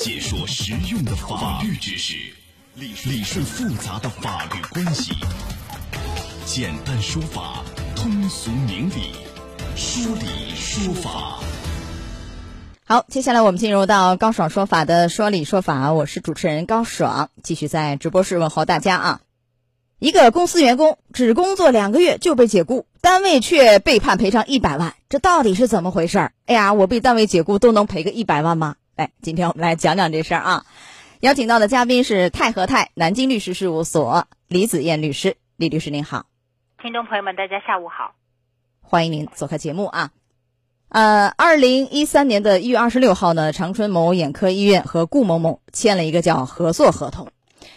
解说实用的法律知识，理理顺复杂的法律关系，简单说法，通俗明理，说理说法。好，接下来我们进入到高爽说法的说理说法，我是主持人高爽，继续在直播室问候大家啊。一个公司员工只工作两个月就被解雇，单位却被判赔偿一百万，这到底是怎么回事儿？哎呀，我被单位解雇都能赔个一百万吗？哎，今天我们来讲讲这事儿啊。邀请到的嘉宾是泰和泰南京律师事务所李子燕律师，李律师您好。听众朋友们，大家下午好，欢迎您做客节目啊。呃，二零一三年的一月二十六号呢，长春某眼科医院和顾某某签了一个叫合作合同。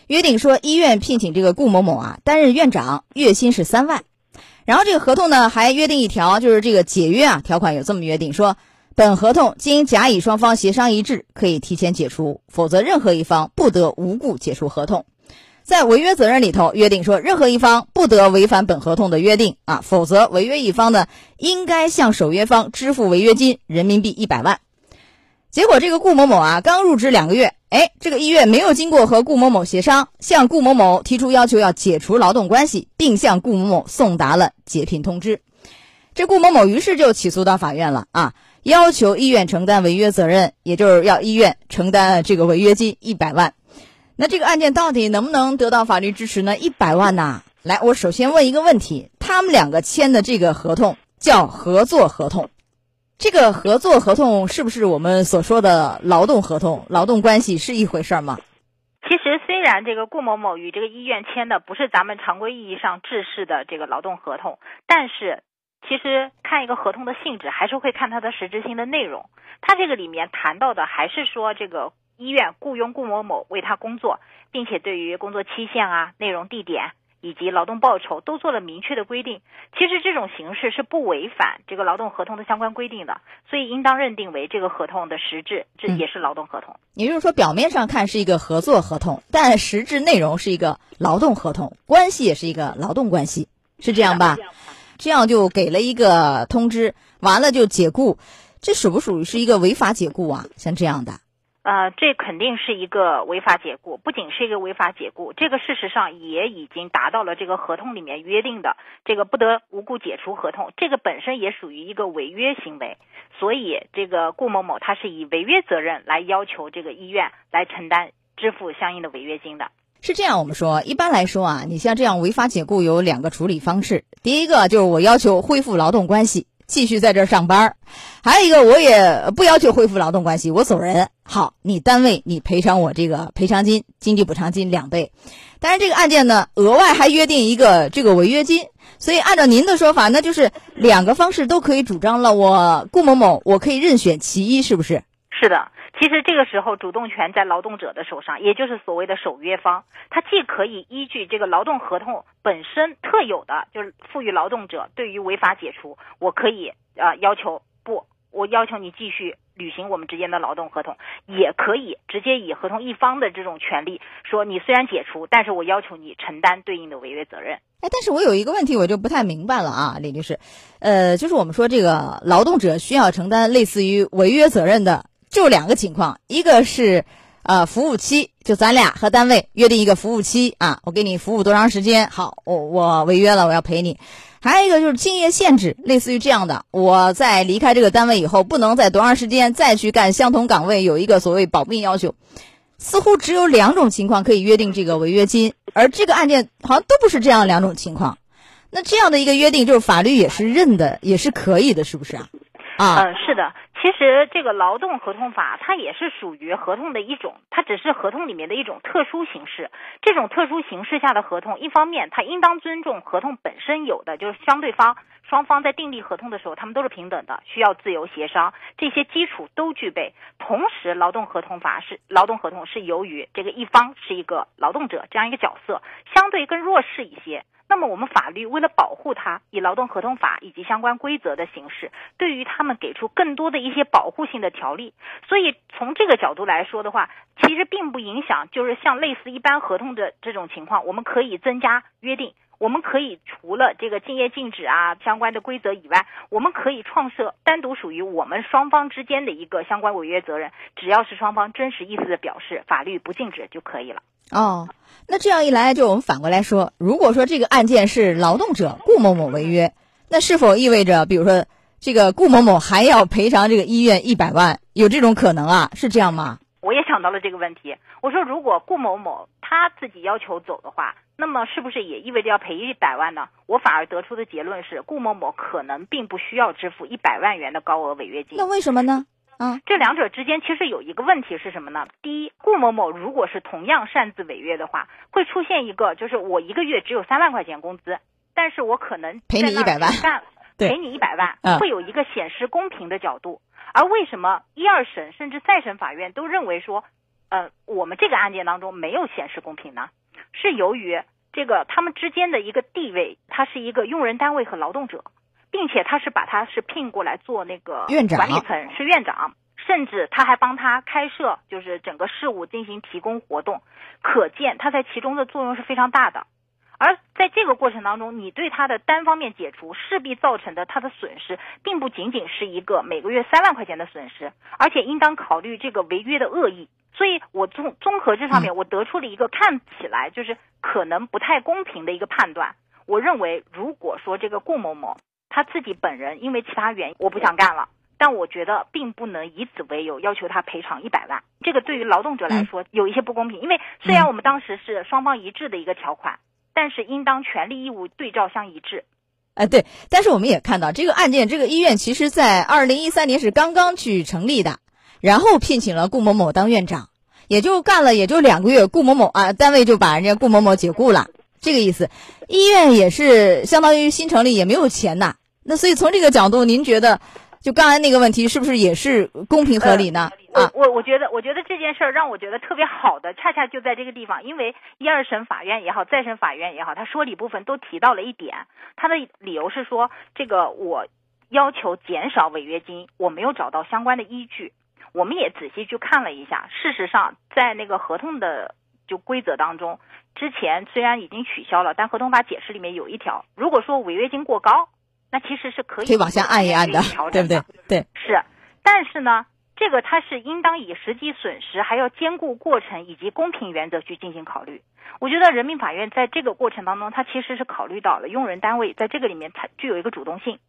约定说，医院聘请这个顾某某啊担任院长，月薪是三万。然后这个合同呢还约定一条，就是这个解约啊条款有这么约定说，本合同经甲乙双方协商一致，可以提前解除，否则任何一方不得无故解除合同。在违约责任里头约定说，任何一方不得违反本合同的约定啊，否则违约一方呢应该向守约方支付违约金人民币一百万。结果这个顾某某啊刚入职两个月。哎，这个医院没有经过和顾某某协商，向顾某某提出要求要解除劳动关系，并向顾某某送达了解聘通知。这顾某某于是就起诉到法院了啊，要求医院承担违约责任，也就是要医院承担这个违约金一百万。那这个案件到底能不能得到法律支持呢？一百万呐！来，我首先问一个问题：他们两个签的这个合同叫合作合同。这个合作合同是不是我们所说的劳动合同？劳动关系是一回事吗？其实，虽然这个顾某某与这个医院签的不是咱们常规意义上制式的这个劳动合同，但是其实看一个合同的性质，还是会看它的实质性的内容。它这个里面谈到的还是说，这个医院雇佣顾某某为他工作，并且对于工作期限啊、内容、地点。以及劳动报酬都做了明确的规定，其实这种形式是不违反这个劳动合同的相关规定的，所以应当认定为这个合同的实质，这也是劳动合同。也就是说，表面上看是一个合作合同，但实质内容是一个劳动合同，关系也是一个劳动关系，是这样吧？这样就给了一个通知，完了就解雇，这属不属于是一个违法解雇啊？像这样的。呃，这肯定是一个违法解雇，不仅是一个违法解雇，这个事实上也已经达到了这个合同里面约定的这个不得无故解除合同，这个本身也属于一个违约行为，所以这个顾某某他是以违约责任来要求这个医院来承担支付相应的违约金的。是这样，我们说一般来说啊，你像这样违法解雇有两个处理方式，第一个就是我要求恢复劳动关系。继续在这儿上班儿，还有一个我也不要求恢复劳动关系，我走人。好，你单位你赔偿我这个赔偿金、经济补偿金两倍。但是这个案件呢，额外还约定一个这个违约金，所以按照您的说法，那就是两个方式都可以主张了。我顾某某，我可以任选其一，是不是？是的。其实这个时候，主动权在劳动者的手上，也就是所谓的守约方，他既可以依据这个劳动合同本身特有的，就是赋予劳动者对于违法解除，我可以呃要求不，我要求你继续履行我们之间的劳动合同，也可以直接以合同一方的这种权利说，你虽然解除，但是我要求你承担对应的违约责任。哎，但是我有一个问题，我就不太明白了啊，李律师，呃，就是我们说这个劳动者需要承担类似于违约责任的。就两个情况，一个是，呃，服务期，就咱俩和单位约定一个服务期啊，我给你服务多长时间，好，我我违约了，我要赔你。还有一个就是竞业限制，类似于这样的，我在离开这个单位以后，不能在多长时间再去干相同岗位，有一个所谓保密要求。似乎只有两种情况可以约定这个违约金，而这个案件好像都不是这样两种情况。那这样的一个约定，就是法律也是认的，也是可以的，是不是啊？啊，嗯，是的。其实这个劳动合同法，它也是属于合同的一种，它只是合同里面的一种特殊形式。这种特殊形式下的合同，一方面它应当尊重合同本身有的，就是相对方双方在订立合同的时候，他们都是平等的，需要自由协商，这些基础都具备。同时，劳动合同法是劳动合同是由于这个一方是一个劳动者这样一个角色，相对更弱势一些。那么我们法律为了保护他，以劳动合同法以及相关规则的形式，对于他们给出更多的一一些保护性的条例。所以从这个角度来说的话，其实并不影响，就是像类似一般合同的这种情况，我们可以增加约定。我们可以除了这个竞业禁止啊相关的规则以外，我们可以创设单独属于我们双方之间的一个相关违约责任，只要是双方真实意思的表示，法律不禁止就可以了。哦，那这样一来，就我们反过来说，如果说这个案件是劳动者顾某某违约，那是否意味着，比如说这个顾某某还要赔偿这个医院一百万？有这种可能啊？是这样吗？我也想到了这个问题。我说，如果顾某某他自己要求走的话，那么是不是也意味着要赔一百万呢？我反而得出的结论是，顾某某可能并不需要支付一百万元的高额违约金。那为什么呢？啊，这两者之间其实有一个问题是什么呢？第一，顾某某如果是同样擅自违约的话，会出现一个就是我一个月只有三万块钱工资，但是我可能赔你一百万，赔你一百万，会有一个显示公平的角度。而为什么一二审甚至再审法院都认为说，呃，我们这个案件当中没有显示公平呢？是由于这个他们之间的一个地位，他是一个用人单位和劳动者，并且他是把他是聘过来做那个管理层，是院长，甚至他还帮他开设就是整个事务进行提供活动，可见他在其中的作用是非常大的。而在这个过程当中，你对他的单方面解除，势必造成的他的损失，并不仅仅是一个每个月三万块钱的损失，而且应当考虑这个违约的恶意。所以我综综合这上面，我得出了一个看起来就是可能不太公平的一个判断。我认为，如果说这个顾某某他自己本人因为其他原因我不想干了，但我觉得并不能以此为由要求他赔偿一百万。这个对于劳动者来说有一些不公平，因为虽然我们当时是双方一致的一个条款。但是应当权利义务对照相一致，哎，对。但是我们也看到这个案件，这个医院其实在二零一三年是刚刚去成立的，然后聘请了顾某某当院长，也就干了也就两个月，顾某某啊单位就把人家顾某某解雇了，这个意思。医院也是相当于新成立，也没有钱呐。那所以从这个角度，您觉得？就刚才那个问题，是不是也是公平合理呢？啊，我我觉得，我觉得这件事儿让我觉得特别好的，恰恰就在这个地方，因为一二审法院也好，再审法院也好，他说理部分都提到了一点，他的理由是说，这个我要求减少违约金，我没有找到相关的依据。我们也仔细去看了一下，事实上，在那个合同的就规则当中，之前虽然已经取消了，但合同法解释里面有一条，如果说违约金过高。那其实是可以可以往下按一按的，对不对？对，是。但是呢，这个它是应当以实际损失，还要兼顾过程以及公平原则去进行考虑。我觉得人民法院在这个过程当中，它其实是考虑到了用人单位在这个里面它具有一个主动性。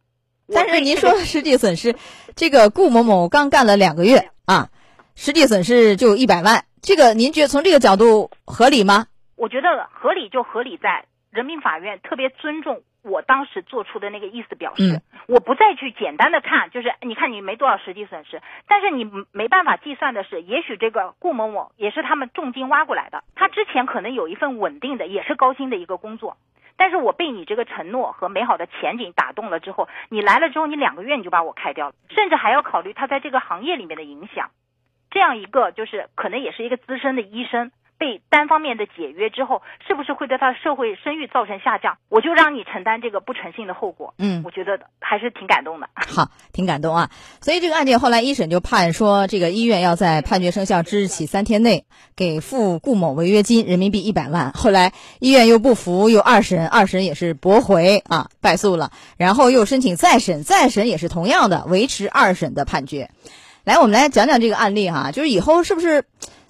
但是您说实际损失，这个顾某某刚干了两个月啊，实际损失就一百万，这个您觉得从这个角度合理吗？我觉得合理就合理在人民法院特别尊重。我当时做出的那个意思表示，我不再去简单的看，就是你看你没多少实际损失，但是你没办法计算的是，也许这个顾某某也是他们重金挖过来的，他之前可能有一份稳定的，也是高薪的一个工作，但是我被你这个承诺和美好的前景打动了之后，你来了之后，你两个月你就把我开掉了，甚至还要考虑他在这个行业里面的影响，这样一个就是可能也是一个资深的医生。被单方面的解约之后，是不是会对他的社会声誉造成下降？我就让你承担这个不诚信的后果。嗯，我觉得还是挺感动的。好，挺感动啊。所以这个案件后来一审就判说，这个医院要在判决生效之日起三天内给付顾某违约金人民币一百万。后来医院又不服，又二审，二审也是驳回啊，败诉了。然后又申请再审，再审也是同样的维持二审的判决。来，我们来讲讲这个案例哈，就是以后是不是？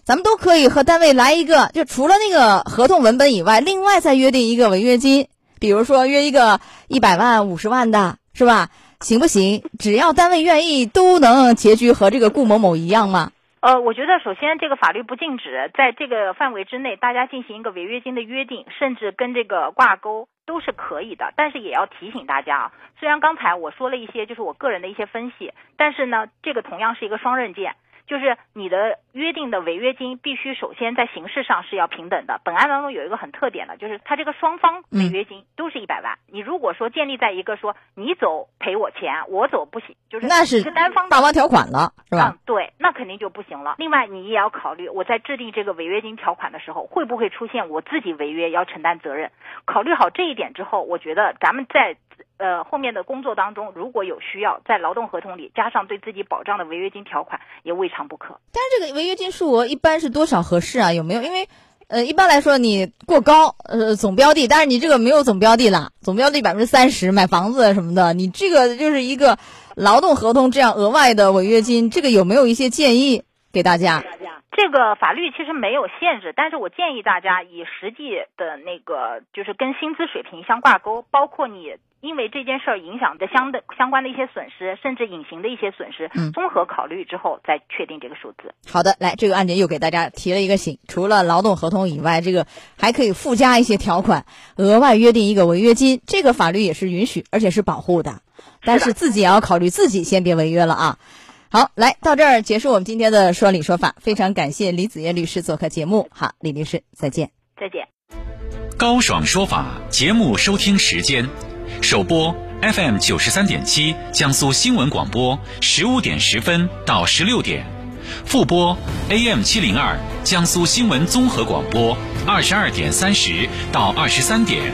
咱们都可以和单位来一个，就除了那个合同文本以外，另外再约定一个违约金，比如说约一个一百万、五十万的，是吧？行不行？只要单位愿意，都能结局和这个顾某某一样吗？呃，我觉得首先这个法律不禁止在这个范围之内，大家进行一个违约金的约定，甚至跟这个挂钩都是可以的。但是也要提醒大家啊，虽然刚才我说了一些就是我个人的一些分析，但是呢，这个同样是一个双刃剑。就是你的定的违约金必须首先在形式上是要平等的。本案当中有一个很特点的，就是它这个双方违约金都是一百万。你如果说建立在一个说你走赔我钱，我走不行，就是那是一个单方大方条款了，是吧？嗯，对，那肯定就不行了。另外，你也要考虑我在制定这个违约金条款的时候，会不会出现我自己违约要承担责任？考虑好这一点之后，我觉得咱们在。呃，后面的工作当中，如果有需要，在劳动合同里加上对自己保障的违约金条款，也未尝不可。但是这个违约金数额一般是多少合适啊？有没有？因为呃，一般来说你过高，呃，总标的，但是你这个没有总标的啦，总标的百分之三十，买房子什么的，你这个就是一个劳动合同这样额外的违约金，这个有没有一些建议给大家？这个法律其实没有限制，但是我建议大家以实际的那个就是跟薪资水平相挂钩，包括你因为这件事儿影响的相的相关的一些损失，甚至隐形的一些损失，嗯综合考虑之后再确定这个数字。好的，来，这个案件又给大家提了一个醒，除了劳动合同以外，这个还可以附加一些条款，额外约定一个违约金，这个法律也是允许，而且是保护的，但是自己也要考虑自己先别违约了啊。好，来到这儿结束我们今天的说理说法，非常感谢李子叶律师做客节目。好，李律师再见。再见。高爽说法节目收听时间：首播 FM 九十三点七，江苏新闻广播十五点十分到十六点；复播 AM 七零二，江苏新闻综合广播二十二点三十到二十三点。